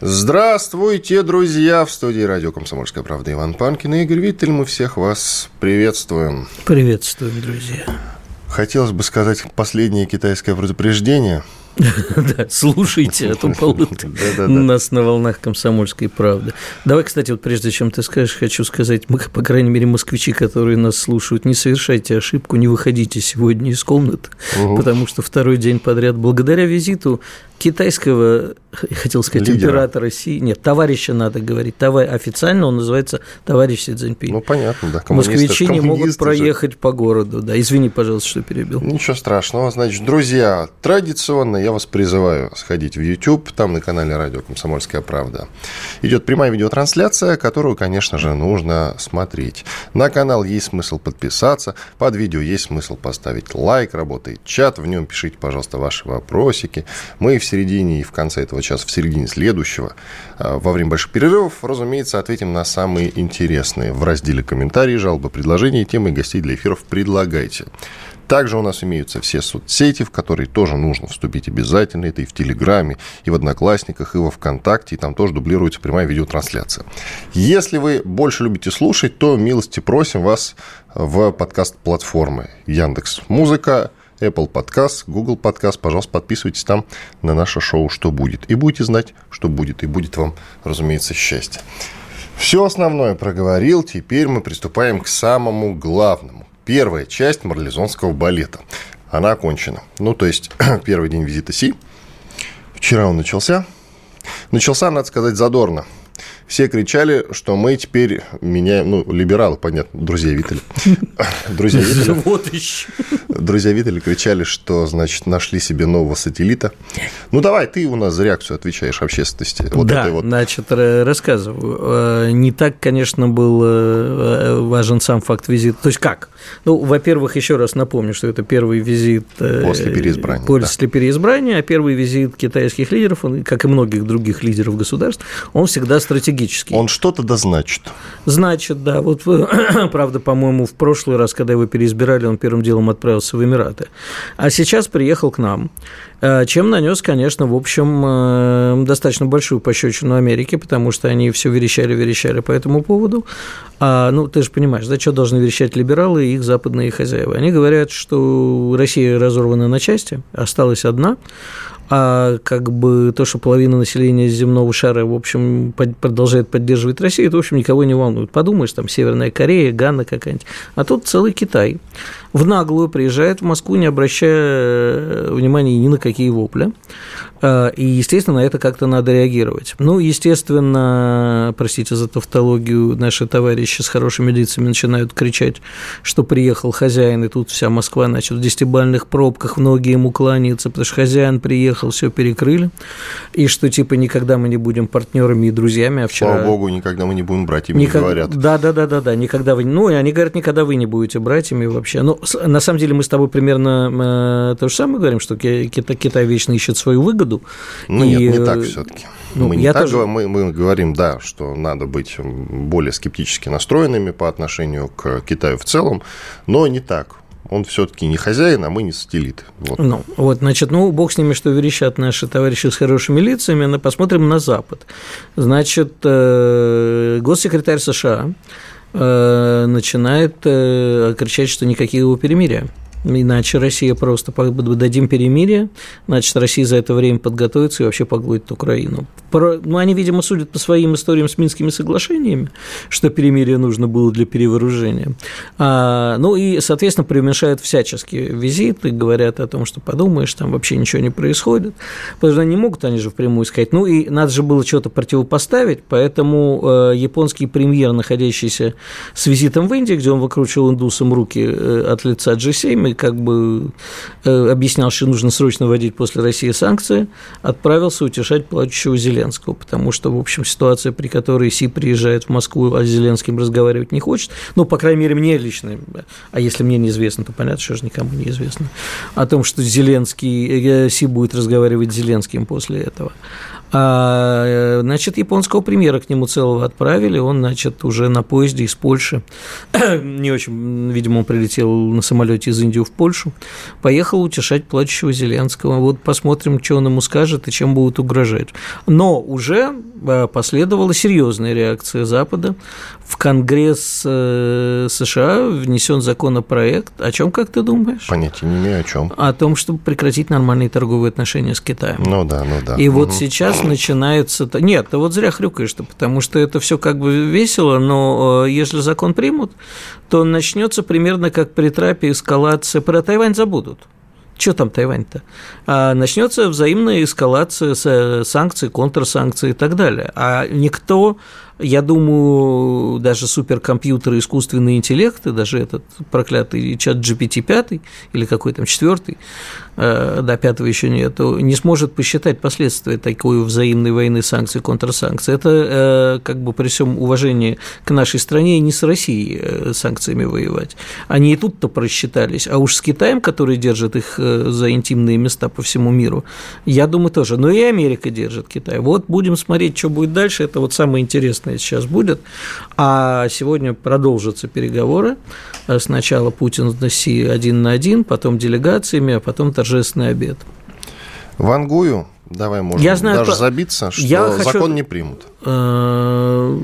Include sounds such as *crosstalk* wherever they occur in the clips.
Здравствуйте, друзья! В студии радио «Комсомольская правда» Иван Панкин и Игорь Виттель. Мы всех вас приветствуем. Приветствуем, друзья. Хотелось бы сказать последнее китайское предупреждение *laughs* – Да, слушайте, а то полут нас на волнах комсомольской правды. Давай, кстати, вот прежде чем ты скажешь, хочу сказать, мы, по крайней мере, москвичи, которые нас слушают, не совершайте ошибку, не выходите сегодня из комнаты, потому что второй день подряд, благодаря визиту китайского, я хотел сказать, Лидера. императора России, нет, товарища надо говорить, товар, официально он называется товарищ Си Цзиньпинь. Ну, понятно, да. Москвичи не могут проехать же. по городу, да. Извини, пожалуйста, что перебил. Ничего страшного. Значит, друзья, традиционно я вас призываю сходить в YouTube, там на канале радио «Комсомольская правда». Идет прямая видеотрансляция, которую, конечно же, нужно смотреть. На канал есть смысл подписаться, под видео есть смысл поставить лайк, работает чат, в нем пишите, пожалуйста, ваши вопросики. Мы в середине и в конце этого часа, в середине следующего, а, во время больших перерывов, разумеется, ответим на самые интересные. В разделе комментарии, жалобы, предложения, темы гостей для эфиров предлагайте. Также у нас имеются все соцсети, в которые тоже нужно вступить обязательно. Это и в Телеграме, и в Одноклассниках, и во Вконтакте. И там тоже дублируется прямая видеотрансляция. Если вы больше любите слушать, то милости просим вас в подкаст-платформы Яндекс Музыка, Apple Podcast, Google Podcast. Пожалуйста, подписывайтесь там на наше шоу «Что будет». И будете знать, что будет. И будет вам, разумеется, счастье. Все основное проговорил. Теперь мы приступаем к самому главному. Первая часть марлезонского балета. Она окончена. Ну, то есть, *clears throat* первый день визита Си. Вчера он начался. Начался, надо сказать, задорно – все кричали, что мы теперь меняем, ну, либералы, понятно, друзья Витали. *laughs* Друзья Витали. Вот еще. Друзья Витали кричали, что, значит, нашли себе нового сателлита. Ну, давай, ты у нас за реакцию отвечаешь общественности. Вот да, вот. значит, рассказываю. Э, не так, конечно, был э, важен сам факт визита. То есть как? Ну, во-первых, еще раз напомню, что это первый визит... Э, после переизбрания. После да. переизбрания, а первый визит китайских лидеров, он, как и многих других лидеров государств, он всегда стратегический. Он что-то да значит. Значит, да. Вот, *clears throat* правда, по-моему, в прошлый раз, когда его переизбирали, он первым делом отправился в Эмираты. А сейчас приехал к нам. Э, чем нанес, конечно, в общем, э, достаточно большую пощечину Америке, потому что они все верещали-верещали по этому поводу. А, ну, ты же понимаешь, да, что должны верещать либералы и их западные хозяева? Они говорят, что Россия разорвана на части, осталась одна, а как бы то, что половина населения земного шара, в общем, продолжает поддерживать Россию, это, в общем, никого не волнует. Подумаешь, там Северная Корея, Ганна какая-нибудь, а тут целый Китай в наглую приезжает в Москву, не обращая э, внимания ни на какие вопли. Э, и, естественно, на это как-то надо реагировать. Ну, естественно, простите за тавтологию, наши товарищи с хорошими лицами начинают кричать, что приехал хозяин, и тут вся Москва, значит, в десятибальных пробках, многие ему кланяются, потому что хозяин приехал, все перекрыли, и что, типа, никогда мы не будем партнерами и друзьями, а вчера... Слава богу, никогда мы не будем братьями, Никак... говорят. Да, да, да, да, да, никогда вы... Ну, они говорят, никогда вы не будете братьями вообще. Ну, на самом деле мы с тобой примерно э, то же самое говорим, что Китай, Китай вечно ищет свою выгоду. Ну и, нет, не так все-таки. Ну, мы не так тоже... мы, мы говорим, да, что надо быть более скептически настроенными по отношению к Китаю в целом, но не так он все-таки не хозяин, а мы не сателлит. Вот. Ну, вот, значит, ну, бог с ними, что верещат наши товарищи с хорошими лицами, но посмотрим на Запад. Значит, э, госсекретарь США Э, начинает э, кричать, что никакого перемирия. Иначе Россия просто дадим перемирие, значит, Россия за это время подготовится и вообще поглотит Украину. Ну, они, видимо, судят по своим историям с Минскими соглашениями, что перемирие нужно было для перевооружения. А, ну и, соответственно, преуменьшают всячески визиты, говорят о том, что подумаешь, там вообще ничего не происходит. Потому что они не могут, они же впрямую сказать. Ну и надо же было что-то противопоставить, поэтому э, японский премьер, находящийся с визитом в Индии, где он выкручивал индусам руки э, от лица G7, как бы э, объяснял, что нужно срочно вводить после России санкции, отправился утешать плачущего Зеленского, потому что, в общем, ситуация, при которой Си приезжает в Москву, а с Зеленским разговаривать не хочет, ну, по крайней мере, мне лично, а если мне неизвестно, то понятно, что же никому не известно, о том, что Зеленский, э, Си будет разговаривать с Зеленским после этого. А, э, значит, японского премьера к нему целого отправили. Он, значит, уже на поезде из Польши, *clears throat* не очень, видимо, он прилетел на самолете из Индии в Польшу, поехал утешать плачущего Зеленского. Вот посмотрим, что он ему скажет и чем будут угрожать. Но уже э, последовала серьезная реакция Запада. В Конгресс э, США внесен законопроект. О чем, как ты думаешь? Понятия не имею, о чем. О том, чтобы прекратить нормальные торговые отношения с Китаем. Ну да, ну да. И угу. вот сейчас сейчас начинается... Нет, ты вот зря хрюкаешь-то, потому что это все как бы весело, но э, если закон примут, то начнется примерно как при трапе эскалация. Про Тайвань забудут. Что там Тайвань-то? А начнется взаимная эскалация санкций, контрсанкций и так далее. А никто я думаю, даже суперкомпьютеры, искусственный интеллект, и даже этот проклятый чат GPT-5 или какой там четвертый, э, да, пятого еще нет, не сможет посчитать последствия такой взаимной войны, санкций, контрсанкций. Это э, как бы при всем уважении к нашей стране не с Россией э, санкциями воевать. Они и тут-то просчитались. А уж с Китаем, который держит их за интимные места по всему миру, я думаю, тоже. Но и Америка держит Китай. Вот будем смотреть, что будет дальше. Это вот самое интересное интересное сейчас будет. А сегодня продолжатся переговоры. Сначала Путин с Си один на один, потом делегациями, а потом торжественный обед. Вангую, давай можем я знаю, даже забиться, что я закон хочу... не примут. Э,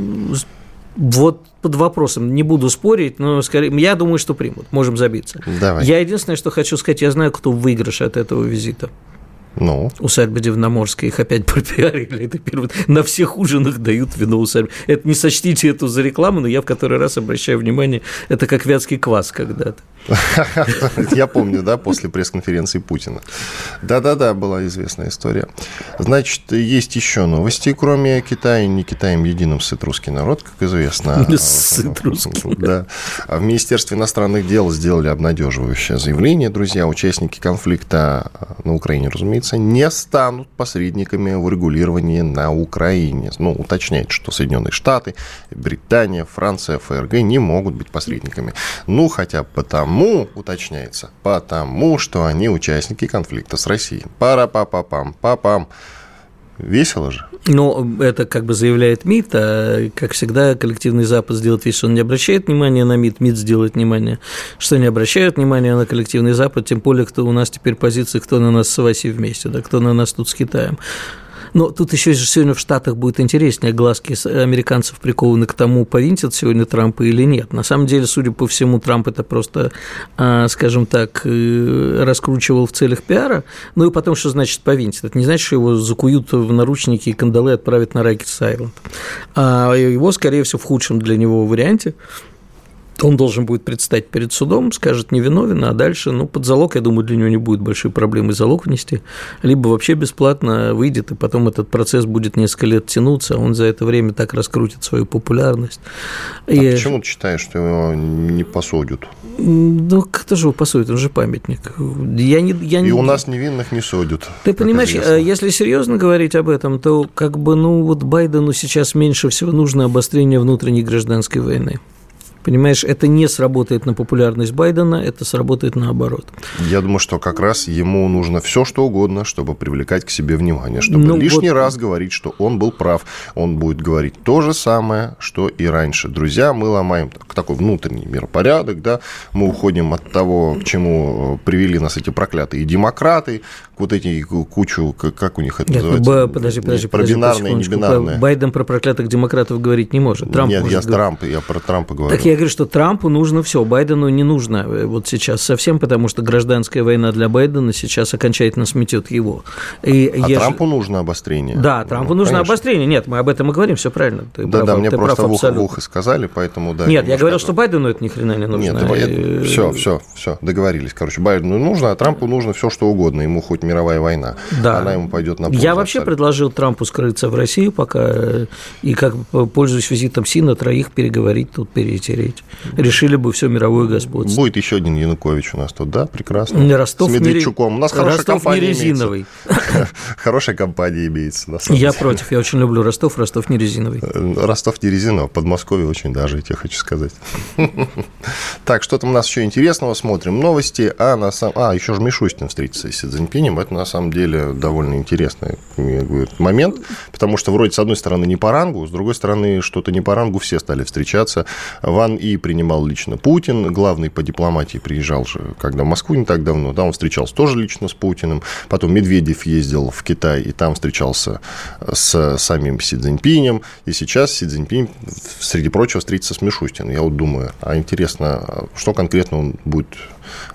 вот под вопросом, не буду спорить, но скорее, я думаю, что примут, можем забиться. Давай. Я единственное, что хочу сказать, я знаю, кто выигрыш от этого визита. Ну. Усадьба Дивноморская, их опять *laughs* пропиарили. Это первый. На всех ужинах дают вино усадьбы. Это не сочтите это за рекламу, но я в который раз обращаю внимание, это как вятский квас когда-то. *laughs* Я помню, да, после пресс-конференции Путина. Да-да-да, была известная история. Значит, есть еще новости, кроме Китая. Не Китаем единым сыт русский народ, как известно. *laughs* Сыт русский. *laughs* Да. А в Министерстве иностранных дел сделали обнадеживающее заявление. Друзья, участники конфликта на Украине, разумеется, не станут посредниками в урегулировании на Украине. Ну, уточняет, что Соединенные Штаты, Британия, Франция, ФРГ не могут быть посредниками. Ну, хотя бы потому, уточняется? Потому что они участники конфликта с Россией. Пара-па-па-пам, папам. Весело же. Ну, это как бы заявляет МИД, а, как всегда, коллективный Запад сделает вид, что он не обращает внимания на МИД, МИД сделает внимание, что не обращают внимания на коллективный Запад, тем более, кто у нас теперь позиции, кто на нас с Россией вместе, да, кто на нас тут с Китаем. Но тут еще сегодня в Штатах будет интереснее, глазки американцев прикованы к тому, повинтят сегодня Трампа или нет. На самом деле, судя по всему, Трамп это просто, а, скажем так, э, раскручивал в целях пиара. Ну и потом, что значит повинтит? Это не значит, что его закуют в наручники и кандалы отправят на Райкетс Айленд. А его, скорее всего, в худшем для него варианте он должен будет предстать перед судом, скажет невиновен, а дальше, ну, под залог, я думаю, для него не будет большой проблемы залог внести, либо вообще бесплатно выйдет, и потом этот процесс будет несколько лет тянуться, а он за это время так раскрутит свою популярность. А и... почему ты считаешь, что его не посудят? Ну, кто же его посудит, он же памятник. Я не, я и не... у нас невинных не судят. Ты понимаешь, известно. если серьезно говорить об этом, то как бы, ну, вот Байдену сейчас меньше всего нужно обострение внутренней гражданской войны. Понимаешь, это не сработает на популярность Байдена, это сработает наоборот. Я думаю, что как раз ему нужно все, что угодно, чтобы привлекать к себе внимание, чтобы ну, лишний вот... раз говорить, что он был прав. Он будет говорить то же самое, что и раньше. Друзья, мы ломаем такой внутренний миропорядок, да, мы уходим от того, к чему привели нас эти проклятые демократы, к вот эти кучу, как у них это Нет, называется? Подожди, подожди, про подожди, бинарные и небинарные. Байден про проклятых демократов говорить не может. Трамп Нет, я, Трамп, я про Трампа говорю. Так я говорю, что Трампу нужно все, Байдену не нужно э, вот сейчас совсем, потому что гражданская война для Байдена сейчас окончательно сметет его. И а еж... Трампу нужно обострение. Да, Трампу ну, нужно конечно. обострение. Нет, мы об этом и говорим, все правильно. Ты да, прав, да, мне ты просто прав, в ухо, в ухо сказали, поэтому да. Нет, я говорил, что Байдену это ни хрена не нужно. Нет, и... все, все, все, договорились. Короче, Байдену нужно, а Трампу нужно все, что угодно. Ему хоть мировая война. Да. Она ему пойдет на пользу. Я вообще предложил Трампу скрыться в Россию пока и как пользуясь визитом Си на троих переговорить тут перетереть говорить. Решили бы все мировое господство. Будет еще один Янукович у нас тут, да? Прекрасно. Не Ростов, С Медведчуком. Не... У нас хорошая Ростов компания не резиновый. *laughs* Хорошая компания имеется. Самом я против. Я очень люблю Ростов. Ростов не резиновый. Ростов не резиновый. Подмосковье очень даже, я тебе хочу сказать. *laughs* Так, что там у нас еще интересного? Смотрим новости. А, на сам... а еще же Мишустин встретится с Си Цзиньпинем. Это на самом деле довольно интересный момент, потому что вроде с одной стороны не по рангу, с другой стороны что-то не по рангу, все стали встречаться. Ван И принимал лично Путин, главный по дипломатии приезжал же, когда в Москву не так давно, там он встречался тоже лично с Путиным. Потом Медведев ездил в Китай и там встречался с самим Си Цзиньпинем. И сейчас Си Цзиньпинь, среди прочего, встретится с Мишустиным. Я вот думаю, а интересно, что конкретно он будет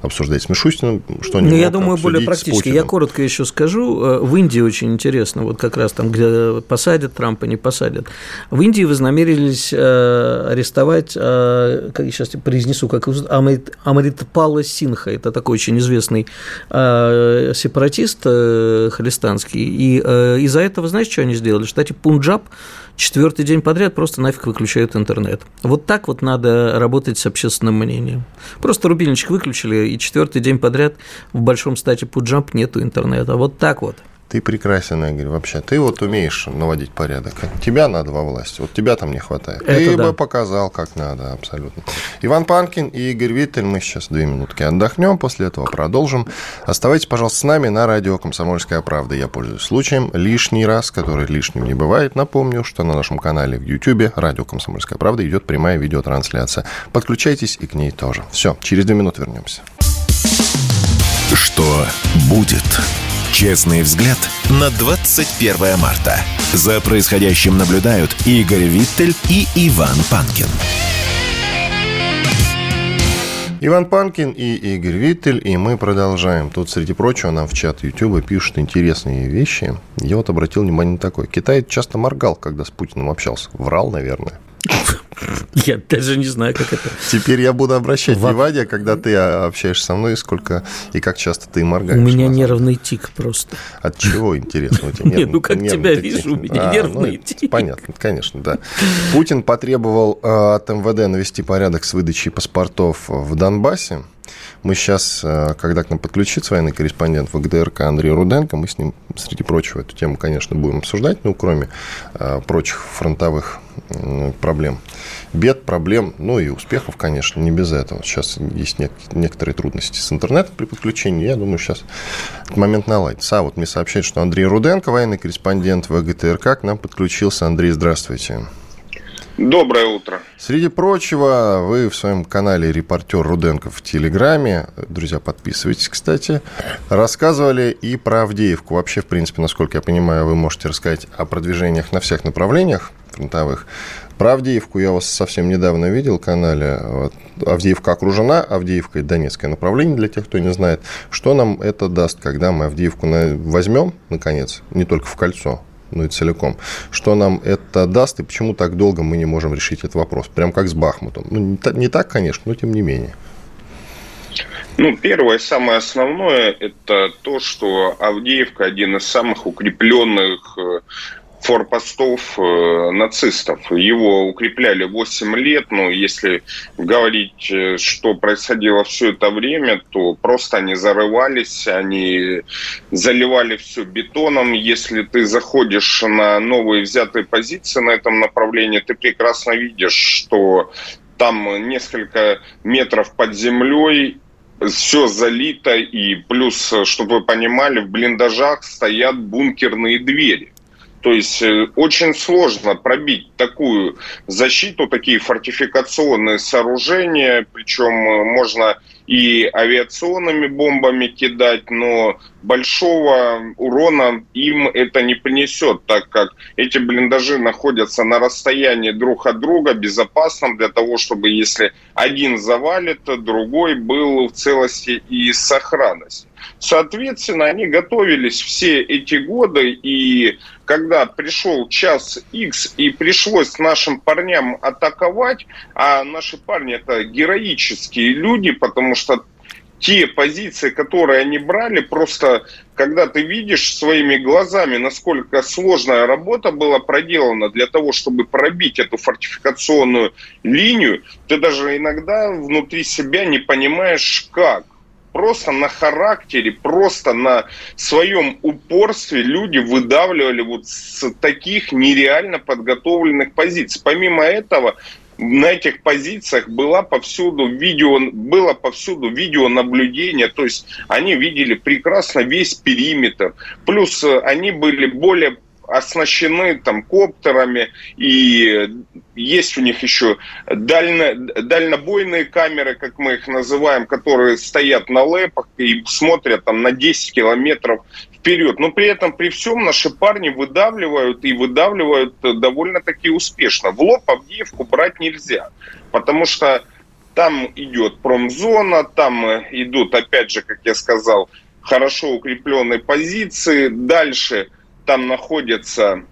обсуждать с Мишустиным, что Ну, я думаю, более практически. Я коротко еще скажу. Э, в Индии очень интересно, вот как раз там, где посадят Трампа, не посадят. В Индии вознамерились э, арестовать, э, как я сейчас произнесу, как Амритпала Синха, это такой очень известный сепаратист халистанский. И из-за этого, знаешь, что они сделали? В штате Пунджаб четвертый день подряд просто нафиг выключают интернет. Вот так вот надо работать с общественным мнением. Просто рубильничек выключили, и четвертый день подряд в большом стате Пуджамп нету интернета. Вот так вот. Ты прекрасен, Игорь, вообще. Ты вот умеешь наводить порядок. Тебя надо во власти. Вот тебя там не хватает. Это Ты да. бы показал, как надо, абсолютно. Иван Панкин и Игорь Виттель. Мы сейчас две минутки отдохнем, после этого продолжим. Оставайтесь, пожалуйста, с нами на радио «Комсомольская правда». Я пользуюсь случаем лишний раз, который лишним не бывает. Напомню, что на нашем канале в YouTube «Радио Комсомольская правда» идет прямая видеотрансляция. Подключайтесь и к ней тоже. Все, через две минуты вернемся. Что будет? Честный взгляд на 21 марта. За происходящим наблюдают Игорь Виттель и Иван Панкин. Иван Панкин и Игорь Виттель, и мы продолжаем. Тут, среди прочего, нам в чат YouTube пишут интересные вещи. Я вот обратил внимание на такое. Китай часто моргал, когда с Путиным общался. Врал, наверное. *laughs* *laughs* Я даже не знаю, как это. Теперь я буду обращать Во... внимание, когда ты общаешься со мной, сколько и как часто ты моргаешь. У меня нервный тик просто. От чего, интересно? *laughs* Нет, ну как тебя вижу, у меня а, нервный ну, тик. Понятно, конечно, да. Путин потребовал э, от МВД навести порядок с выдачей паспортов в Донбассе. Мы сейчас, э, когда к нам подключится военный корреспондент ВГДРК Андрей Руденко, мы с ним, среди прочего, эту тему, конечно, будем обсуждать, ну, кроме э, прочих фронтовых проблем. Бед, проблем, ну и успехов, конечно, не без этого. Сейчас есть некоторые трудности с интернетом при подключении. Я думаю, сейчас этот момент наладится. А вот мне сообщают, что Андрей Руденко, военный корреспондент ВГТРК, к нам подключился. Андрей, здравствуйте. Доброе утро. Среди прочего, вы в своем канале «Репортер Руденко» в Телеграме, друзья, подписывайтесь, кстати, рассказывали и про Авдеевку. Вообще, в принципе, насколько я понимаю, вы можете рассказать о продвижениях на всех направлениях фронтовых. Про Авдеевку я вас совсем недавно видел в канале. Вот. Авдеевка окружена, Авдеевка – Донецкое направление, для тех, кто не знает. Что нам это даст, когда мы Авдеевку возьмем, наконец, не только в кольцо, ну и целиком. Что нам это даст и почему так долго мы не можем решить этот вопрос? Прям как с Бахмутом. Ну, не так, конечно, но тем не менее. Ну, первое, самое основное, это то, что Авдеевка один из самых укрепленных э, форпостов э, нацистов. Его укрепляли 8 лет, но если говорить, э, что происходило все это время, то просто они зарывались, они заливали все бетоном. Если ты заходишь на новые взятые позиции на этом направлении, ты прекрасно видишь, что там несколько метров под землей все залито, и плюс, чтобы вы понимали, в блиндажах стоят бункерные двери. То есть э, очень сложно пробить такую защиту, такие фортификационные сооружения, причем э, можно и авиационными бомбами кидать, но большого урона им это не принесет, так как эти блиндажи находятся на расстоянии друг от друга, безопасном для того, чтобы если один завалит, другой был в целости и сохранности. Соответственно, они готовились все эти годы, и когда пришел час X и пришлось нашим парням атаковать, а наши парни это героические люди, потому что те позиции, которые они брали, просто когда ты видишь своими глазами, насколько сложная работа была проделана для того, чтобы пробить эту фортификационную линию, ты даже иногда внутри себя не понимаешь, как просто на характере, просто на своем упорстве люди выдавливали вот с таких нереально подготовленных позиций. Помимо этого, на этих позициях была повсюду видео, было повсюду видеонаблюдение, то есть они видели прекрасно весь периметр. Плюс э, они были более оснащены там коптерами, и есть у них еще дально, дальнобойные камеры, как мы их называем, которые стоят на лэпах и смотрят там на 10 километров вперед. Но при этом, при всем, наши парни выдавливают и выдавливают довольно-таки успешно. В лоб Авдеевку брать нельзя, потому что там идет промзона, там идут, опять же, как я сказал, хорошо укрепленные позиции. Дальше – там находятся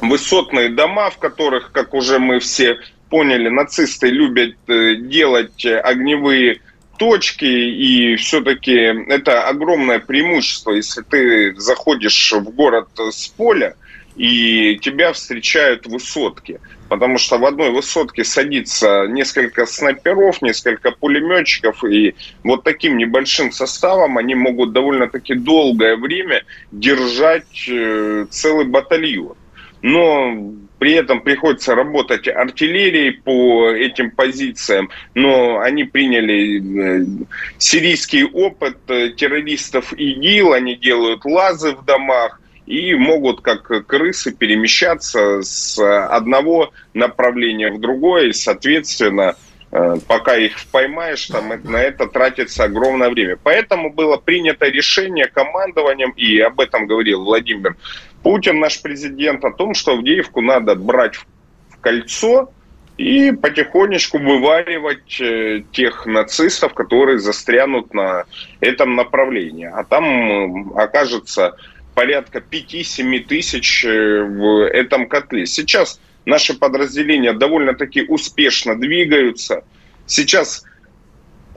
высотные дома, в которых, как уже мы все поняли, нацисты любят э, делать огневые точки, и все-таки это огромное преимущество, если ты заходишь в город с поля, и тебя встречают высотки. Потому что в одной высотке садится несколько снайперов, несколько пулеметчиков, и вот таким небольшим составом они могут довольно-таки долгое время держать э, целый батальон. Но при этом приходится работать артиллерией по этим позициям, но они приняли э, сирийский опыт э, террористов ИГИЛ, они делают лазы в домах, и могут как крысы перемещаться с одного направления в другое, и, соответственно, э, пока их поймаешь, там на это тратится огромное время. Поэтому было принято решение командованием, и об этом говорил Владимир Путин, наш президент, о том, что Авдеевку надо брать в кольцо и потихонечку вываривать э, тех нацистов, которые застрянут на этом направлении. А там окажется порядка 5-7 тысяч э, в этом котле. Сейчас наши подразделения довольно-таки успешно двигаются. Сейчас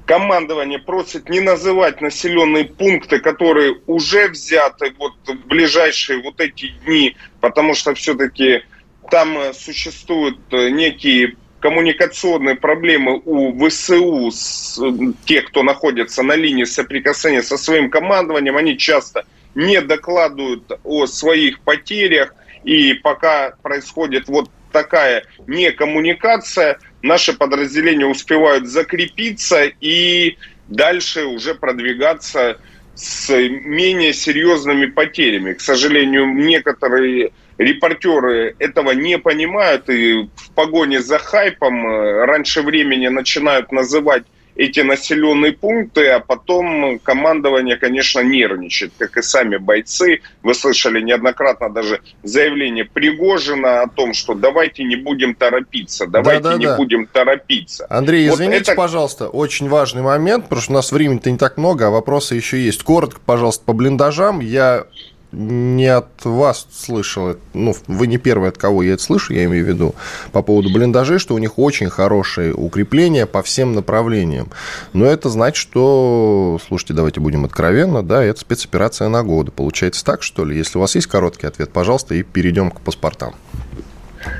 командование просит не называть населенные пункты, которые уже взяты вот в ближайшие вот эти дни, потому что все-таки там э, существуют э, некие коммуникационные проблемы у ВСУ, с, тех, кто находится на линии соприкосновения со своим командованием, они часто не докладывают о своих потерях, и пока происходит вот такая некоммуникация, наши подразделения успевают закрепиться и дальше уже продвигаться с менее серьезными потерями. К сожалению, некоторые репортеры этого не понимают и в погоне за хайпом э, раньше времени начинают называть эти населенные пункты, а потом командование, конечно, нервничает, как и сами бойцы. Вы слышали неоднократно даже заявление Пригожина о том, что давайте не будем торопиться, давайте да, да, не да. будем торопиться. Андрей, вот извините, это... пожалуйста, очень важный момент, потому что у нас времени-то не так много, а вопросы еще есть. Коротко, пожалуйста, по блиндажам. Я не от вас слышал, ну, вы не первый, от кого я это слышу, я имею в виду, по поводу блиндажей, что у них очень хорошие укрепления по всем направлениям. Но это значит, что, слушайте, давайте будем откровенно, да, это спецоперация на годы. Получается так, что ли? Если у вас есть короткий ответ, пожалуйста, и перейдем к паспортам.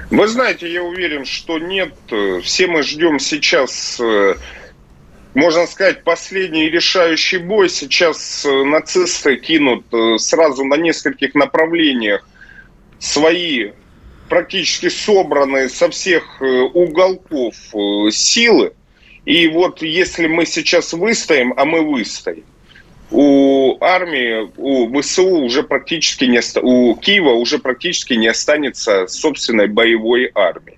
Вы знаете, я уверен, что нет. Все мы ждем сейчас э, можно сказать, последний решающий бой. Сейчас э, нацисты кинут э, сразу на нескольких направлениях свои практически собранные со всех э, уголков силы. И вот если мы сейчас выстоим, а мы выстоим, у армии, у ВСУ уже практически не у Киева уже практически не останется собственной боевой армии.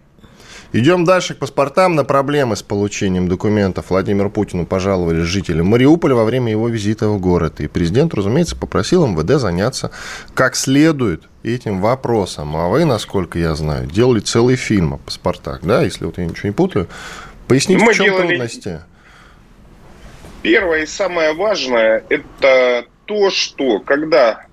Идем дальше к паспортам. На проблемы с получением документов Владимиру Путину пожаловали жители Мариуполя во время его визита в город. И президент, разумеется, попросил МВД заняться как следует этим вопросом. А вы, насколько я знаю, делали целый фильм о паспортах, да, если вот я ничего не путаю. Поясните, Мы в чем делали... трудности? Первое и самое важное – это то, что когда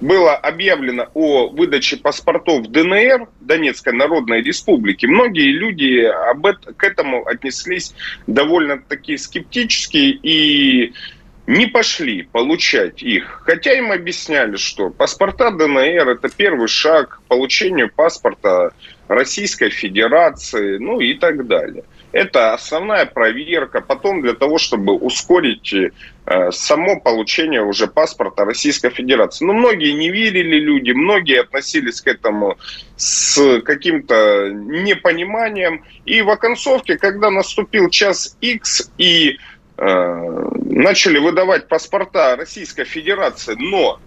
было объявлено о выдаче паспортов ДНР, Донецкой Народной Республики, многие люди об это, к этому отнеслись довольно-таки скептически и не пошли получать их. Хотя им объясняли, что паспорта ДНР – это первый шаг к получению паспорта Российской Федерации, ну и так далее. Это основная проверка. Потом для того, чтобы ускорить э, само получение уже паспорта Российской Федерации. Но многие не верили люди, многие относились к этому с каким-то непониманием. И в оконцовке, когда наступил час X и э, начали выдавать паспорта Российской Федерации, но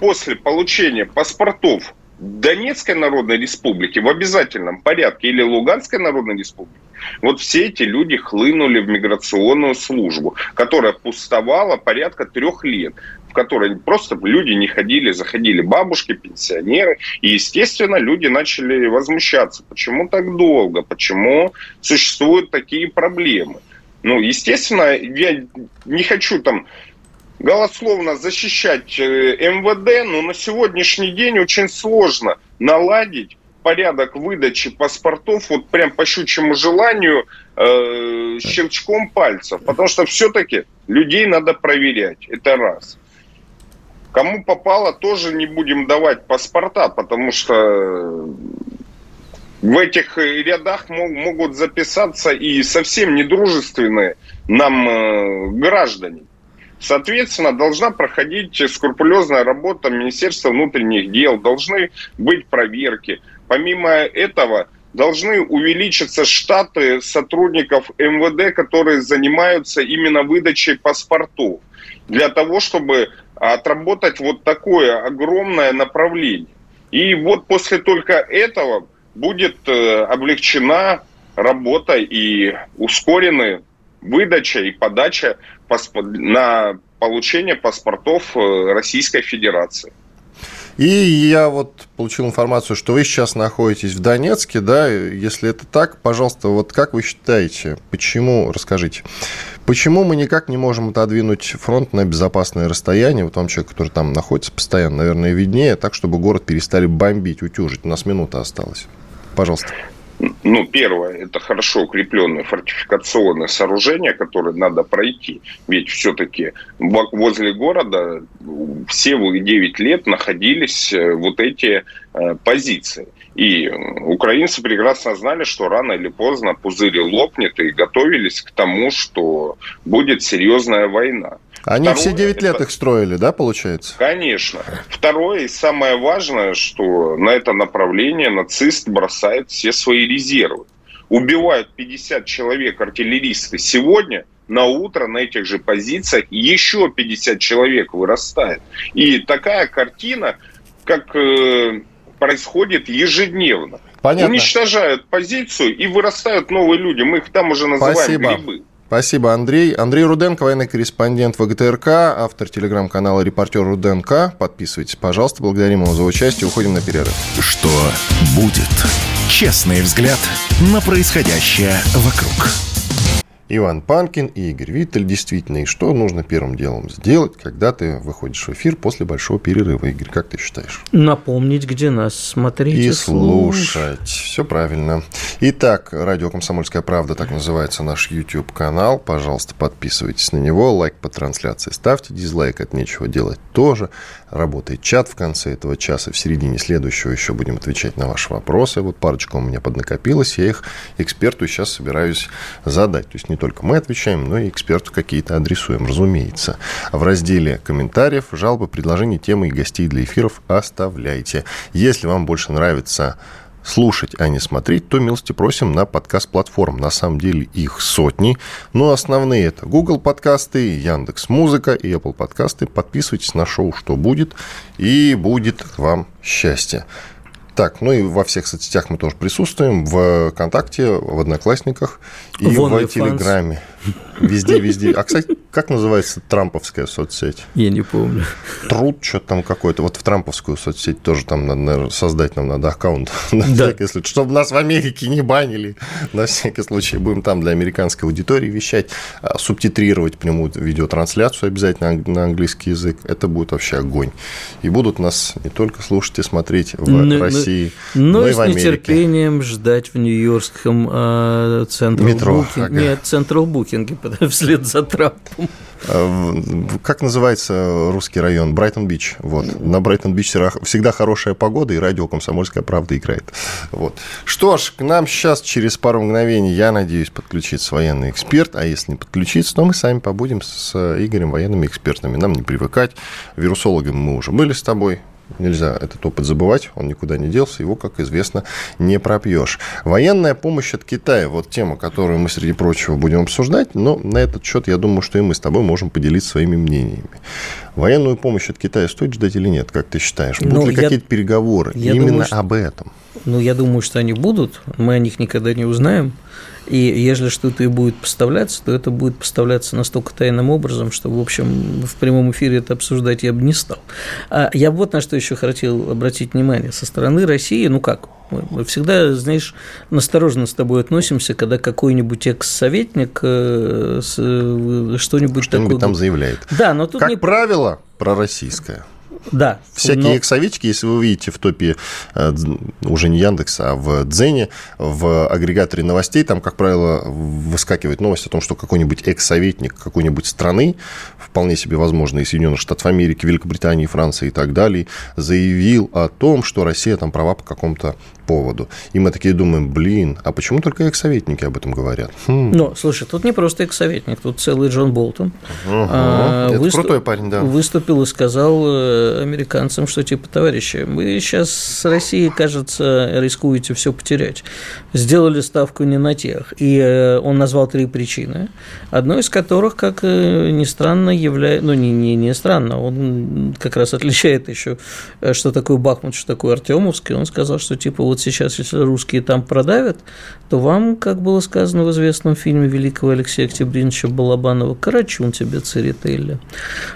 после получения паспортов Донецкой Народной Республики в обязательном порядке или Луганской Народной Республики, вот все эти люди хлынули в миграционную службу, которая пустовала порядка трех лет, в которой просто люди не ходили, заходили бабушки, пенсионеры, и, естественно, люди начали возмущаться, почему так долго, почему существуют такие проблемы. Ну, естественно, я не хочу там голословно защищать э, МВД, но на сегодняшний день очень сложно наладить порядок выдачи паспортов вот прям по щучьему желанию э, щелчком пальцев. Потому что все-таки людей надо проверять. Это раз. Кому попало, тоже не будем давать паспорта, потому что в этих рядах могут записаться и совсем недружественные нам э, граждане. Соответственно, должна проходить скрупулезная работа Министерства внутренних дел, должны быть проверки. Помимо этого, должны увеличиться штаты сотрудников МВД, которые занимаются именно выдачей паспортов, для того, чтобы отработать вот такое огромное направление. И вот после только этого будет э, облегчена работа и ускорены выдача и подача на получение паспортов э, Российской Федерации. И я вот получил информацию, что вы сейчас находитесь в Донецке, да, если это так, пожалуйста, вот как вы считаете, почему, расскажите, почему мы никак не можем отодвинуть фронт на безопасное расстояние, вот вам человек, который там находится постоянно, наверное, виднее, так, чтобы город перестали бомбить, утюжить, у нас минута осталась. Пожалуйста. Ну, первое, это хорошо укрепленное фортификационное сооружение, которое надо пройти. Ведь все-таки возле города все 9 лет находились э, вот эти э, позиции. И украинцы прекрасно знали, что рано или поздно пузырь лопнет, и готовились к тому, что будет серьезная война. Они Второе, все 9 лет это... их строили, да, получается? Конечно. Второе и самое важное, что на это направление нацист бросает все свои резервы. Убивают 50 человек артиллеристы сегодня, на утро на этих же позициях еще 50 человек вырастает. И такая картина, как э, происходит ежедневно. Понятно. Уничтожают позицию и вырастают новые люди. Мы их там уже называем Спасибо. грибы. Спасибо, Андрей. Андрей Руденко, военный корреспондент ВГТРК, автор телеграм-канала «Репортер Руденко». Подписывайтесь, пожалуйста. Благодарим его за участие. Уходим на перерыв. Что будет? Честный взгляд на происходящее вокруг. Иван Панкин и Игорь Виттель. Действительно, и что нужно первым делом сделать, когда ты выходишь в эфир после большого перерыва? Игорь, как ты считаешь? Напомнить, где нас смотреть и, и слушать. Все правильно. Итак, радио «Комсомольская правда», так называется наш YouTube-канал. Пожалуйста, подписывайтесь на него, лайк по трансляции ставьте, дизлайк от нечего делать тоже. Работает чат в конце этого часа, в середине следующего еще будем отвечать на ваши вопросы. Вот парочка у меня поднакопилась, я их эксперту сейчас собираюсь задать. То есть не только мы отвечаем, но и эксперту какие-то адресуем, разумеется. В разделе комментариев, жалобы, предложения, темы и гостей для эфиров оставляйте. Если вам больше нравится слушать, а не смотреть, то милости просим на подкаст-платформ. На самом деле их сотни, но основные это Google подкасты, Яндекс Музыка и Apple подкасты. Подписывайтесь на шоу «Что будет?» и будет вам счастье. Так, ну и во всех соцсетях мы тоже присутствуем. В ВКонтакте, в Одноклассниках и в, в Телеграме. Везде, везде. А, кстати, как называется трамповская соцсеть? Я не помню. Труд что-то там какой-то. Вот в трамповскую соцсеть тоже там надо, наверное, создать нам надо аккаунт. *laughs* На Да. всякий случай. Чтобы нас в Америке не банили. На всякий случай. Будем там для американской аудитории вещать. а, Субтитрировать прямую видеотрансляцию обязательно на английский язык. Это будет вообще огонь. И будут нас не только слушать и смотреть в Ну, ну, России, Но но и с в Америке. нетерпением ждать в Нью-Йоркском э, Central Метро, Booking. ага. Нет, Central Booking, *laughs* вслед за Трампом. В- Как называется русский район? Брайтон-Бич. Вот. На Брайтон-Бич всегда- хорошая погода, и радио «Комсомольская правда» играет. Вот. Что ж, к нам сейчас через пару мгновений, я надеюсь, подключится военный эксперт, а если не подключится, то мы сами побудем с Игорем военными экспертами. Нам не привыкать. Вирусологами мы уже были с тобой. Нельзя этот опыт забывать, он никуда не делся, его, как известно, не пропьешь. Военная помощь от Китая, вот тема, которую мы, среди прочего, будем обсуждать, но на этот счет, я думаю, что и мы с тобой можем поделиться своими мнениями. Военную помощь от Китая стоит ждать или нет, как ты считаешь? Будут Ну, ли я- какие-то переговоры я именно думаю, что- об этом? Ну, я думаю, что они будут, мы о них никогда не узнаем. И если что-то и будет поставляться, то это будет поставляться настолько тайным образом, что, в общем, в прямом эфире это обсуждать я бы не стал. А я вот на что еще хотел обратить внимание. Со стороны России, ну как, мы- всегда, знаешь, настороженно с тобой относимся, когда какой-нибудь экс-советник э, э, что-нибудь Что-нибудь такое... там заявляет. Да, но тут Как не... правило, пророссийское. Да, Всякие но- эксоветики, если вы видите в топе э, уже не Яндекса, а в Дзене, в агрегаторе новостей, там, как правило, выскакивает новость о том, что какой-нибудь экс-советник какой-нибудь страны, вполне себе возможно, из Соединенных Штатов Америки, Великобритании, Франции и так далее, заявил о том, что Россия там права по какому-то поводу. И мы такие думаем, блин, а почему только экс-советники об этом говорят? Хм, Но, слушай, тут не просто экс-советник, тут целый Джон Болтон. ага. А, Это выступ- крутой парень, да. Выступил и сказал э, американцам, что типа, товарищи, вы сейчас с Россией, кажется, рискуете все потерять. Сделали ставку не на тех. И э, он назвал три причины, одной из которых, как э, ни странно, является, ну, не, не, не странно, он как раз отличает еще, что такое Бахмут, что такое Артемовский. Он сказал, что типа вот сейчас, если русские там продавят, то вам, как было сказано в известном фильме великого Алексея Октябриновича Балабанова, «Карачун тебе, церетели».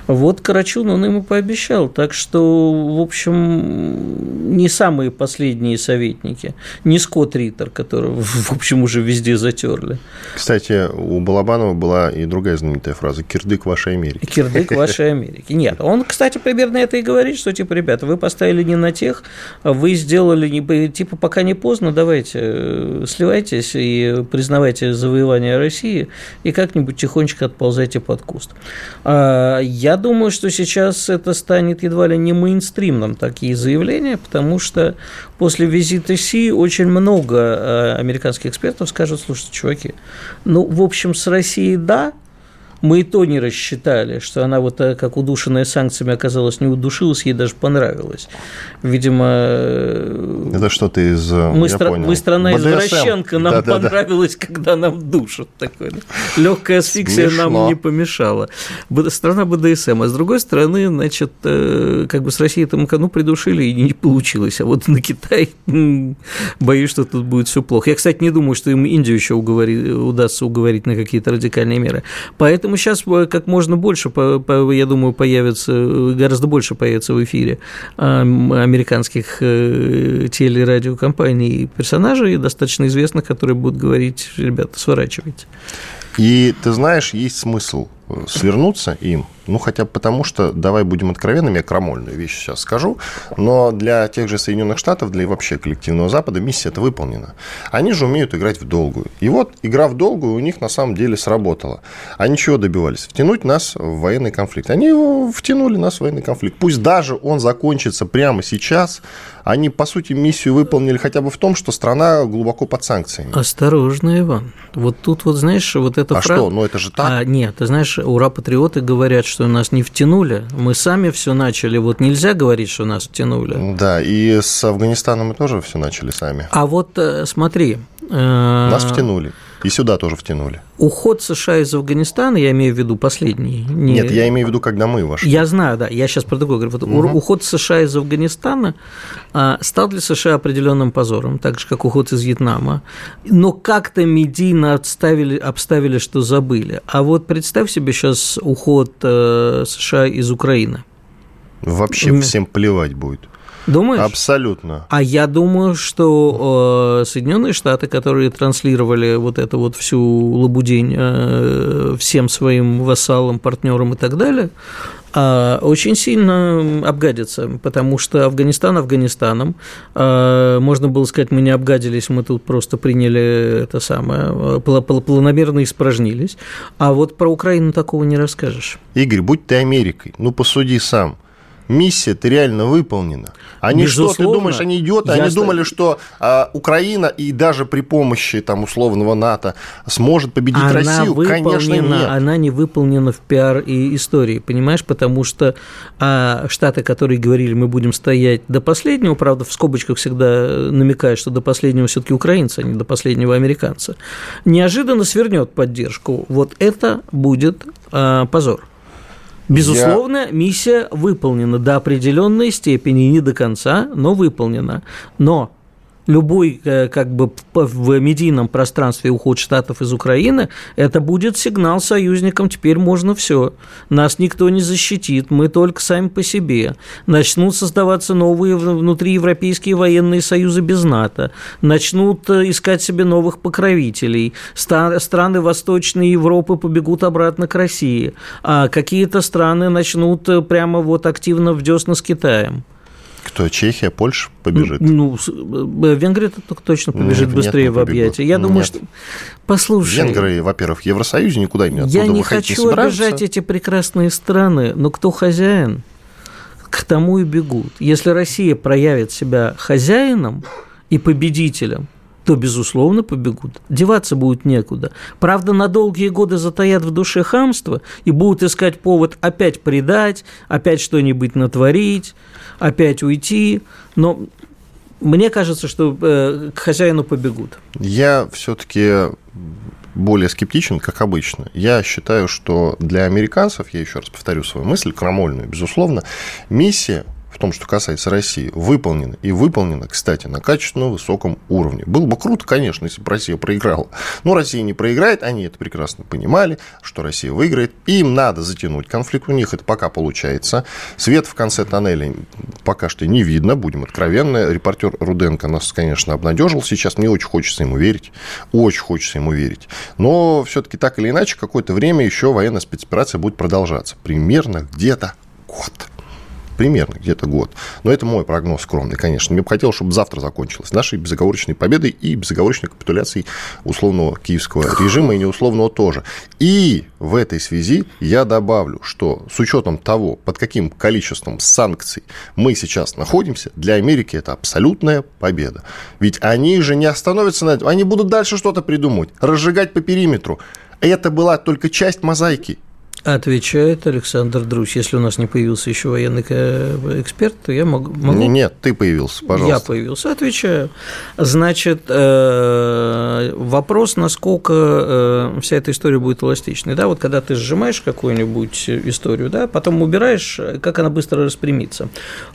Вот Карачун он ему пообещал, так что, в общем, не самые последние советники, не Скотт Риттер, которого, в общем, уже везде затерли. Кстати, у Балабанова была и другая знаменитая фраза «Кирдык вашей Америки». Кирдык вашей Америки. Нет, он, кстати, примерно это и говорит, что, типа, ребята, вы поставили не на тех, вы сделали, не, типа, пока не поздно, давайте, э, сливайтесь и признавайте завоевание России и как-нибудь тихонечко отползайте под куст. А, Я думаю, что сейчас это станет едва ли не мейнстримным, такие заявления, потому что после визита Си очень много э, американских экспертов скажут, слушайте, чуваки, ну, в общем, с Россией да, мы и то не рассчитали, что она вот э, как удушенная санкциями оказалась не удушилась, ей даже понравилось. Видимо, э, Это что-то из... мы, я стра- понял. мы страна BDSM. извращенка, нам Да-да-да. понравилось, когда нам душат. Такое, да. Легкая асфиксия Смешно. нам не помешала. Страна БДСМ. А с другой стороны, значит, э, как бы с Россией там ну, придушили, и не получилось. А вот на Китай боюсь, что тут будет все плохо. Я, кстати, не думаю, что им Индию еще уговори- удастся уговорить на какие-то радикальные меры. Поэтому сейчас как можно больше, я думаю, появится, э, гораздо больше появится в эфире м, американских э, телерадиокомпаний и персонажей, достаточно известных, которые будут говорить, ребята, сворачивайте. И ты знаешь, есть смысл э, свернуться им, ну, хотя бы потому, что, давай будем откровенными, я крамольную вещь сейчас скажу, но для тех же Соединенных Штатов, для вообще коллективного Запада миссия это выполнена. Они же умеют играть в долгую. И вот игра в долгую у них на самом деле сработала. Они чего добивались? Втянуть нас в военный конфликт. Они его втянули нас в военный конфликт. Пусть даже он закончится прямо сейчас, они, по сути, миссию выполнили хотя бы в том, что страна глубоко под санкциями. Осторожно, Иван. Вот тут вот, знаешь, вот эта А фраза... что? Ну, это же так. А, нет, ты знаешь, ура-патриоты говорят, что нас не втянули. Мы сами все начали. Вот нельзя говорить, что нас втянули. Да, и с Афганистаном мы тоже все начали сами. А вот э, смотри. э, Нас втянули. И сюда тоже втянули. Уход США из Афганистана, я имею в виду последний. Не... Нет, я имею в виду, когда мы вошли. Я знаю, да. Я сейчас про другое говорю. Вот угу. Уход США из Афганистана а, стал для США определенным позором, так же, как уход из Вьетнама. Но как-то медийно обставили, обставили, что забыли. А вот представь себе сейчас уход э, США из Украины. Вообще всем плевать будет. Думаешь? Абсолютно. А я думаю, что э, Соединенные Штаты, которые транслировали вот эту вот всю лабудень э, всем своим вассалам, партнерам и так далее, э, очень сильно обгадятся, потому что Афганистан Афганистаном. Э, можно было сказать, мы не обгадились, мы тут просто приняли это самое, планомерно испражнились. А вот про Украину такого не расскажешь. Игорь, будь ты Америкой, ну посуди сам миссия-то реально выполнена. Они Безусловно. что, ты думаешь, они идиоты? Они думали, что а, Украина и даже при помощи там условного НАТО сможет победить она Россию? Конечно, нет. Она не выполнена в пиар и истории, понимаешь? Потому что а, Штаты, которые говорили, мы будем стоять до последнего, правда, в скобочках всегда намекают, что до последнего все-таки украинцы, а не до последнего американца, неожиданно свернет поддержку. Вот это будет а, позор. Безусловно, Я... миссия выполнена до определенной степени, не до конца, но выполнена. Но любой э, как бы в медийном пространстве уход Штатов из Украины, это будет сигнал союзникам, теперь можно все. Нас никто не защитит, мы только сами по себе. Начнут создаваться новые внутриевропейские военные союзы без НАТО, начнут э, искать себе новых покровителей, страны Восточной Европы побегут обратно к России, а какие-то страны начнут э, прямо вот активно в десна с Китаем. Кто, Чехия, Польша побежит? Ну, э, Венгрия только точно побежит нет, быстрее нет, в объятия. Я нет. думаю, что... Послушай... Венгры, во-первых, в Евросоюзе никуда не Я не хочу не обижать эти прекрасные страны, но кто хозяин, к тому и бегут. Если Россия проявит себя хозяином и победителем, то, безусловно, побегут. Деваться будет некуда. Правда, на долгие годы затаят в душе хамство и будут искать повод опять предать, опять что-нибудь натворить, опять уйти. Но мне кажется, что э, к хозяину побегут. Я все-таки более скептичен, как обычно. Я считаю, что для американцев, я еще раз повторю свою мысль, крамольную, безусловно, миссия в том, что касается России, выполнена. И выполнена, кстати, на качественно высоком уровне. Было бы круто, конечно, если бы Россия проиграла. Но Россия не проиграет, они это прекрасно понимали, что Россия выиграет. Им надо затянуть конфликт, у них это пока получается. Свет в конце тоннеля пока что не видно, будем откровенны. Репортер Руденко нас, конечно, обнадежил сейчас. Мне очень хочется ему верить. Очень хочется ему верить. Но все-таки так или иначе, какое-то время еще военная спецоперация будет продолжаться. Примерно где-то год примерно где-то год. Но это мой прогноз скромный, конечно. Мне бы хотелось, чтобы завтра закончилось нашей безоговорочной победой и безоговорочной капитуляцией условного киевского режима и неусловного тоже. И в этой связи я добавлю, что с учетом того, под каким количеством санкций мы сейчас находимся, для Америки это абсолютная победа. Ведь они же не остановятся на этом, они будут дальше что-то придумывать, разжигать по периметру. Это была только часть мозаики. Отвечает Александр Друзь. Если у нас не появился еще военный эксперт, то я могу... могу... Нет, ты появился, пожалуйста. Я появился, отвечаю. Значит, э, вопрос, насколько э, вся эта история будет эластичной. Да, вот когда ты сжимаешь какую-нибудь историю, да, потом убираешь, как она быстро распрямится.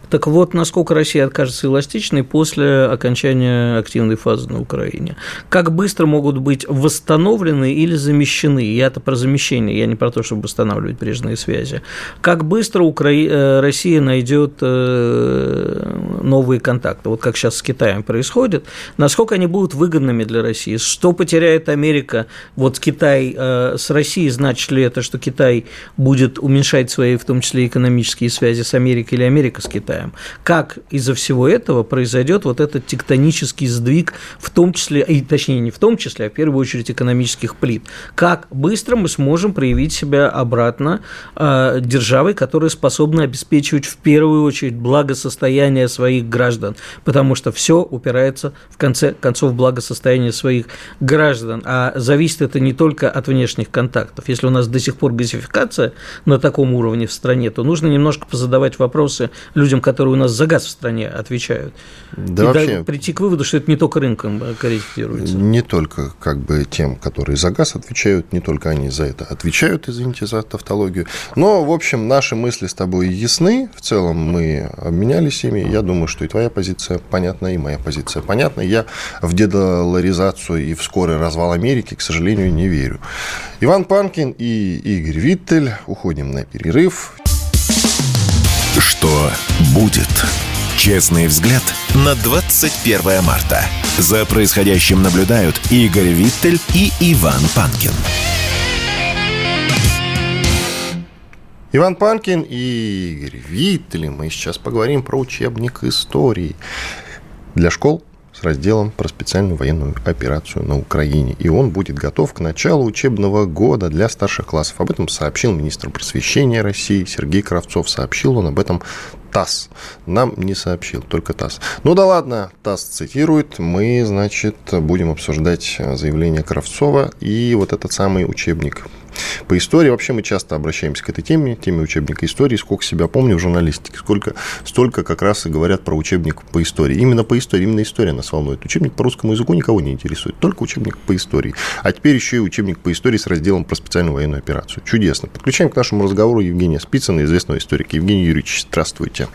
Так вот, насколько Россия окажется эластичной после окончания активной фазы на Украине. Как быстро могут быть восстановлены или замещены. Я-то про замещение, я не про то, чтобы восстанавливать прежние связи. Как быстро Укра... Э, Россия найдет э, новые контакты, вот как сейчас с Китаем происходит, насколько они будут выгодными для России, что потеряет Америка, вот Китай э, с Россией, значит ли это, что Китай будет уменьшать свои, в том числе, экономические связи с Америкой или Америка с Китаем, как из-за всего этого произойдет вот этот тектонический сдвиг, в том числе, и точнее не в том числе, а в первую очередь экономических плит, как быстро мы сможем проявить себя обратно э, державой, которая способна обеспечивать в первую очередь благосостояние своих граждан, потому что все упирается в конце концов в благосостояние своих граждан. А зависит это не только от внешних контактов. Если у нас до сих пор газификация на таком уровне в стране, то нужно немножко позадавать вопросы людям, которые у нас за газ в стране отвечают. Да и вообще... прийти к выводу, что это не только рынком корректируется. Не только как бы тем, которые за газ отвечают, не только они за это отвечают, извините за тавтологию. Но, в общем, наши мысли с тобой ясны. В целом мы обменялись ими. Я думаю, что и твоя позиция понятна, и моя позиция понятна. Я в дедоларизацию и в скорый развал Америки, к сожалению, не верю. Иван Панкин и Игорь Виттель. Уходим на перерыв. Что будет? Честный взгляд на 21 марта. За происходящим наблюдают Игорь Виттель и Иван Панкин. Иван Панкин и Игорь Виттель. Мы сейчас поговорим про учебник истории для школ с разделом про специальную военную операцию на Украине. И он будет готов к началу учебного года для старших классов. Об этом сообщил министр просвещения России Сергей Кравцов. Сообщил он об этом ТАСС. Нам не сообщил, только ТАСС. Ну да ладно, ТАСС цитирует. Мы, значит, будем обсуждать заявление Кравцова и вот этот самый учебник по истории вообще мы часто обращаемся к этой теме, теме учебника истории. Сколько себя помню в журналистике, сколько, столько как раз и говорят про учебник по истории. Именно по истории, именно история нас волнует. Учебник по русскому языку никого не интересует, только учебник по истории. А теперь еще и учебник по истории с разделом про специальную военную операцию. Чудесно. Подключаем к нашему разговору Евгения Спицына, известного историка. Евгений Юрьевич, здравствуйте.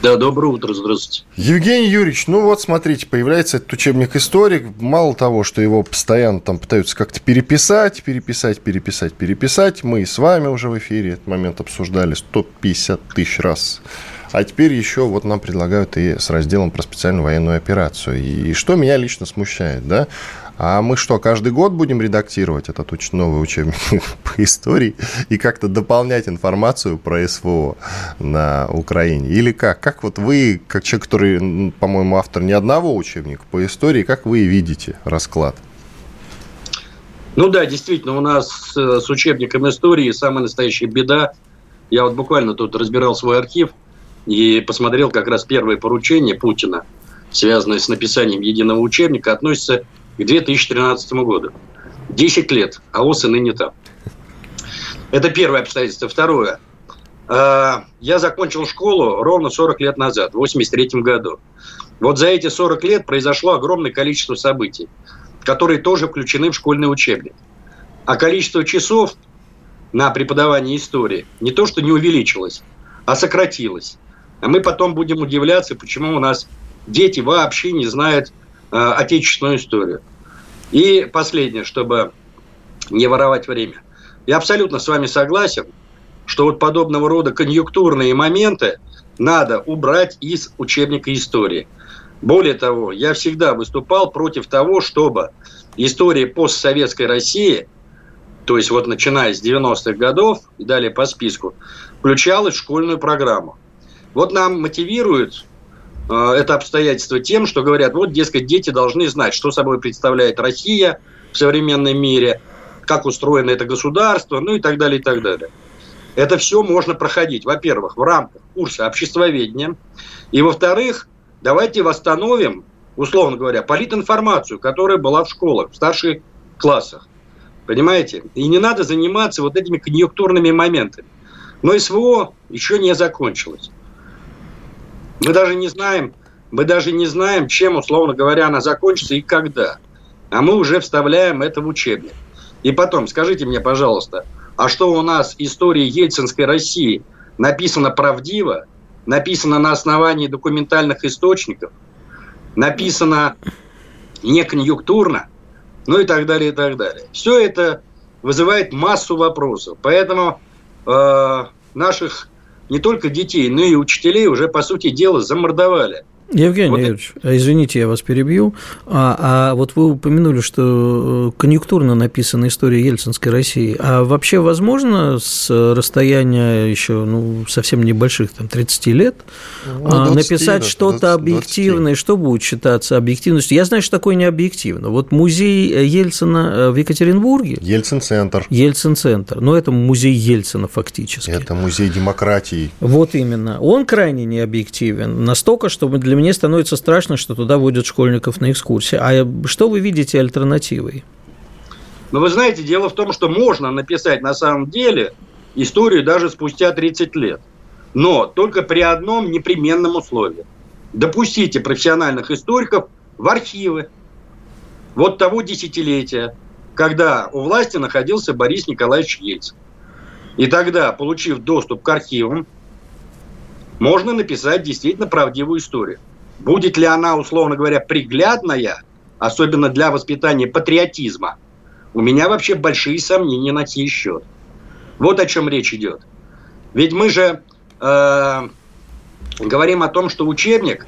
Да, доброе утро, здравствуйте. Евгений Юрьевич, ну вот смотрите, появляется этот учебник историк. Мало того, что его постоянно там пытаются как-то переписать, переписать, переписать, переписать. Мы и с вами уже в эфире этот момент обсуждали 150 тысяч раз. А теперь еще вот нам предлагают и с разделом про специальную военную операцию. И что меня лично смущает, да? А мы что, каждый год будем редактировать этот уч- новый учебник *laughs* по истории и как-то дополнять информацию про СВО на Украине? Или как? Как вот вы, как человек, который, по-моему, автор ни одного учебника по истории, как вы видите расклад? Ну да, действительно, у нас с учебником истории самая настоящая беда. Я вот буквально тут разбирал свой архив и посмотрел как раз первое поручение Путина, связанное с написанием единого учебника, относится к 2013 году. 10 лет, а ОС и ныне там. Это первое обстоятельство. Второе. А, я закончил школу ровно 40 лет назад, в 83 году. Вот за эти 40 лет произошло огромное количество событий, которые тоже включены в школьный учебник. А количество часов на преподавание истории не то, что не увеличилось, а сократилось. А мы потом будем удивляться, почему у нас дети вообще не знают отечественную историю. И последнее, чтобы не воровать время. Я абсолютно с вами согласен, что вот подобного рода конъюнктурные моменты надо убрать из учебника истории. Более того, я всегда выступал против того, чтобы история постсоветской России, то есть вот начиная с 90-х годов и далее по списку, включалась в школьную программу. Вот нам мотивируют Э, это обстоятельство тем, что говорят, вот, дескать, дети должны знать, что собой представляет Россия в современном мире, как устроено это государство, ну и так далее, и так далее. Это все можно проходить, во-первых, в рамках курса обществоведения, и, во-вторых, давайте восстановим, условно говоря, политинформацию, которая была в школах, в старших классах. Понимаете? И не надо заниматься вот этими конъюнктурными моментами. Но СВО еще не закончилось. Мы даже не знаем, мы даже не знаем, чем, условно говоря, она закончится и когда. А мы уже вставляем это в учебник. И потом, скажите мне, пожалуйста, а что у нас история Ельцинской России написана правдиво, написана на основании документальных источников, написана не конъюнктурно, ну и так далее, и так далее. Все это вызывает массу вопросов. Поэтому э, наших не только детей, но и учителей уже, по сути дела, замордовали. Евгений вот Юрьевич, это... извините, я вас перебью. А, а вот вы упомянули, что э, конъюнктурно написана история Ельцинской России. А вообще возможно с расстояния еще ну, совсем небольших, там, 30 лет, ну, 20, написать да, что-то объективное, 20. что будет считаться объективностью? Я знаю, что такое не объективно. Вот музей Ельцина э, в Екатеринбурге... Ельцин-центр. Ельцин-центр. Но это музей Ельцина фактически. Это музей демократии. Вот именно. Он крайне необъективен. Настолько, чтобы для мне становится страшно, что туда водят школьников на экскурсии. А что вы видите альтернативой? Ну, вы знаете, дело в том, что можно написать на самом деле историю даже спустя 30 лет. Но только при одном непременном условии. Допустите профессиональных историков в архивы вот того десятилетия, когда у власти находился Борис Николаевич Ельцин. И тогда, получив доступ к архивам, можно написать действительно правдивую историю. Будет ли она, условно говоря, приглядная, особенно для воспитания патриотизма, у меня вообще большие сомнения на сей счет. Вот о чем речь идет. Ведь мы же э, говорим о том, что учебник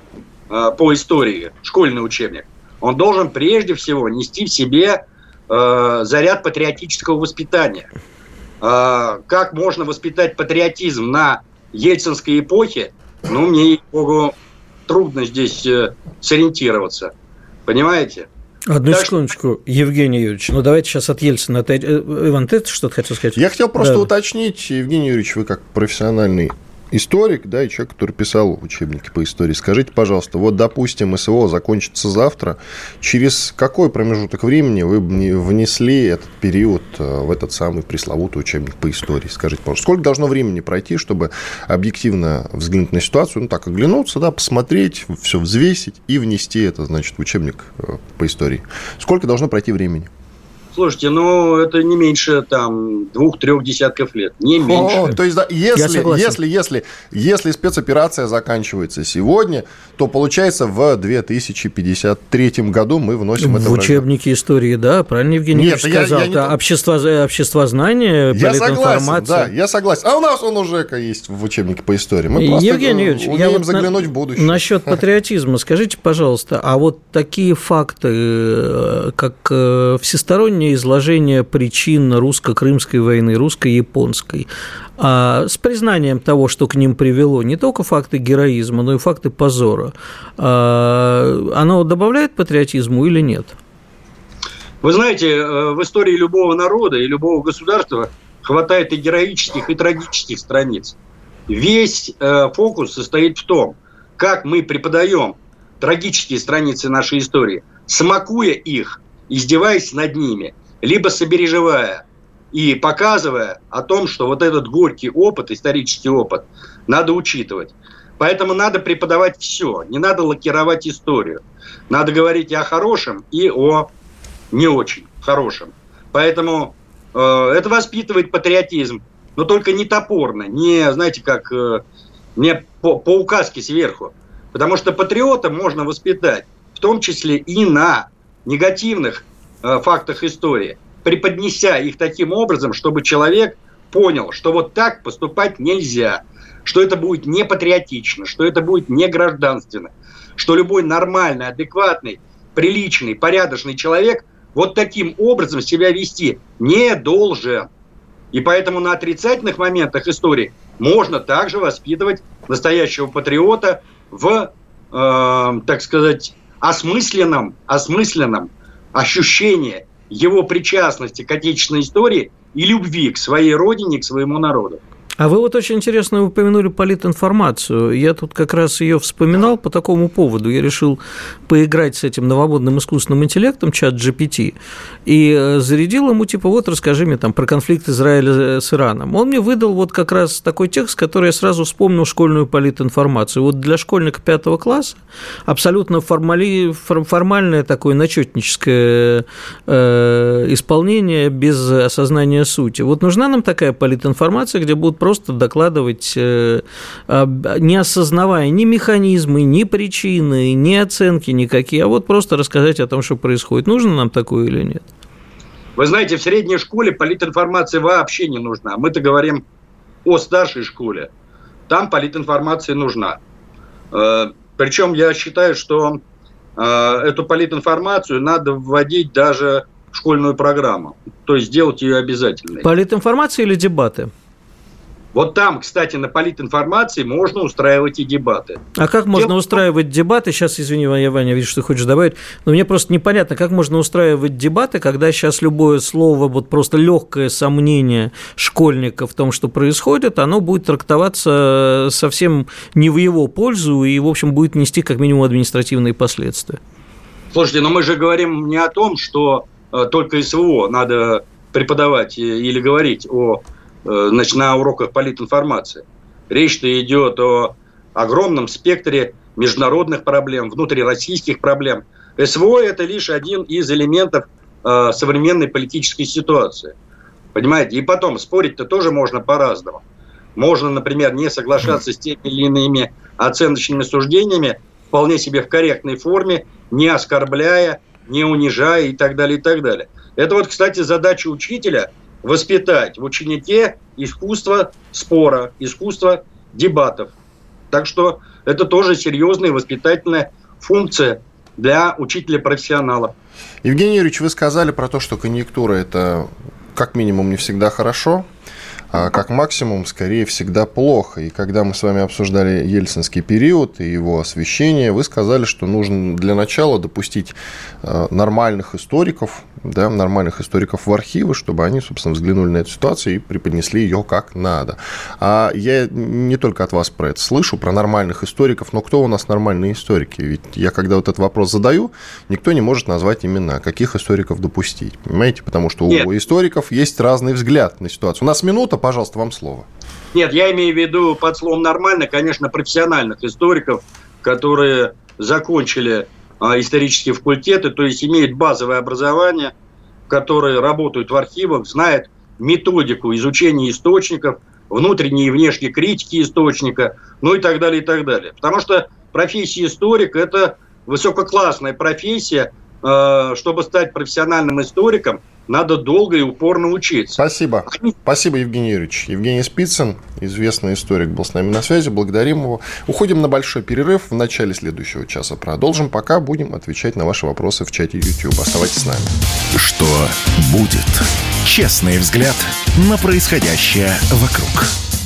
э, по истории, школьный учебник, он должен прежде всего нести в себе э, заряд патриотического воспитания. Э, как можно воспитать патриотизм на ельцинской эпохе, ну, мне, богу, трудно здесь э, сориентироваться. Понимаете? Одну так секундочку. Евгений Юрьевич, ну давайте сейчас от Ельцина. Э, Иван, ты что-то хотел сказать? Я хотел просто да. уточнить, Евгений Юрьевич, вы как профессиональный историк, да, и человек, который писал учебники по истории. Скажите, пожалуйста, вот, допустим, СВО закончится завтра, через какой промежуток времени вы внесли этот период э, в этот самый пресловутый учебник по истории? Скажите, пожалуйста, сколько должно времени пройти, чтобы объективно взглянуть на ситуацию, ну, так, оглянуться, да, посмотреть, все взвесить и внести это, значит, в учебник э, по истории? Сколько должно пройти времени? Слушайте, ну это не меньше там двух-трех десятков лет, не меньше. О, то есть, да, если, если, если, если спецоперация заканчивается сегодня, то получается в 2053 году мы вносим в это в учебники истории, да, правильно Евгений Нет, я, сказал. Я, я не... общество, общество знания, я согласен, да, я согласен. А у нас он уже есть в учебнике по истории. Мы просто Евгений Юрьевич, умеем я вот заглянуть на... в будущее. Насчет *laughs* патриотизма, скажите, пожалуйста, а вот такие факты, э, как э, подробнее изложение причин русско-крымской войны, русско-японской, а с признанием того, что к ним привело не только факты героизма, но и факты позора, а, оно добавляет патриотизму или нет? Вы знаете, э, в истории любого народа и любого государства хватает и героических, и трагических страниц. Весь э, фокус состоит в том, как мы преподаем трагические страницы нашей истории, смакуя их, издеваясь над ними, либо собереживая и показывая о том, что вот этот горький опыт, исторический опыт, надо учитывать. Поэтому надо преподавать все, не надо лакировать историю. Надо говорить и о хорошем, и о не очень хорошем. Поэтому э, это воспитывает патриотизм, но только не топорно, не, знаете, как э, не по, по указке сверху. Потому что патриота можно воспитать, в том числе и на негативных Э, фактах истории, преподнеся их таким образом, чтобы человек понял, что вот так поступать нельзя, что это будет не патриотично, что это будет не гражданственно, что любой нормальный, адекватный, приличный, порядочный человек вот таким образом себя вести не должен. И поэтому на отрицательных моментах истории можно также воспитывать настоящего патриота в, э, так сказать, осмысленном, осмысленном ощущение его причастности к отечественной истории и любви к своей родине, к своему народу. А вы вот очень интересно упомянули политинформацию. Я тут как раз ее вспоминал по такому поводу. Я решил поиграть с этим новомодным искусственным интеллектом, чат GPT, и э, зарядил ему, типа, вот расскажи мне там про конфликт Израиля с Ираном. Он мне выдал вот как раз такой текст, который я сразу вспомнил школьную политинформацию. Вот для школьника пятого класса абсолютно формали, формальное такое начетническое э, исполнение без осознания сути. Вот нужна нам такая политинформация, где будут просто просто докладывать, э, не осознавая ни механизмы, ни причины, ни оценки никакие, а вот просто рассказать о том, что происходит. Нужно нам такое или нет? Вы знаете, в средней школе политинформация вообще не нужна. Мы-то говорим о старшей школе. Там политинформация нужна. Э, Причем я считаю, что э, эту политинформацию надо вводить даже в школьную программу. То есть сделать ее обязательной. Политинформация или дебаты? Вот там, кстати, на политинформации можно устраивать и дебаты. А как можно Тем... устраивать дебаты? Сейчас, извини, Ваня, вижу, что ты хочешь добавить. Но мне просто непонятно, как можно устраивать дебаты, когда сейчас любое слово, вот просто легкое сомнение школьника в том, что происходит, оно будет трактоваться совсем не в его пользу и, в общем, будет нести как минимум административные последствия. Слушайте, но мы же говорим не о том, что э, только СВО надо преподавать или говорить о Э, значит, на уроках политинформации. Речь-то идет о огромном спектре международных проблем, внутрироссийских проблем. СВО – это лишь один из элементов э, современной политической ситуации. Понимаете? И потом, спорить-то тоже можно по-разному. Можно, например, не соглашаться с теми или иными оценочными суждениями, вполне себе в корректной форме, не оскорбляя, не унижая и так далее, и так далее. Это вот, кстати, задача учителя – воспитать в ученике искусство спора, искусство дебатов. Так что это тоже серьезная воспитательная функция для учителя-профессионала. Евгений Юрьевич, вы сказали про то, что конъюнктура – это как минимум не всегда хорошо, а как максимум, скорее, всегда плохо. И когда мы с вами обсуждали ельцинский период и его освещение, вы сказали, что нужно для начала допустить э, нормальных историков, да, нормальных историков в архивы, чтобы они, собственно, взглянули на эту ситуацию и преподнесли ее как надо. А я не только от вас про это слышу, про нормальных историков, но кто у нас нормальные историки? Ведь я, когда вот этот вопрос задаю, никто не может назвать имена, каких историков допустить, понимаете? Потому что Нет. у историков есть разный взгляд на ситуацию. У нас минута, пожалуйста, вам слово. Нет, я имею в виду под словом нормально, конечно, профессиональных историков, которые закончили исторические факультеты, то есть имеют базовое образование, которые работают в архивах, знают методику изучения источников, внутренней и внешней критики источника, ну и так далее, и так далее. Потому что профессия историк – это высококлассная профессия, а, чтобы стать профессиональным историком, надо долго и упорно учиться. Спасибо. Спасибо, Евгений Юрьевич. Евгений Спицын, известный историк, был с нами на связи. Благодарим его. Уходим на большой перерыв. В начале следующего часа продолжим. Пока будем отвечать на ваши вопросы в чате YouTube. Оставайтесь с нами. Что будет? Честный взгляд на происходящее вокруг.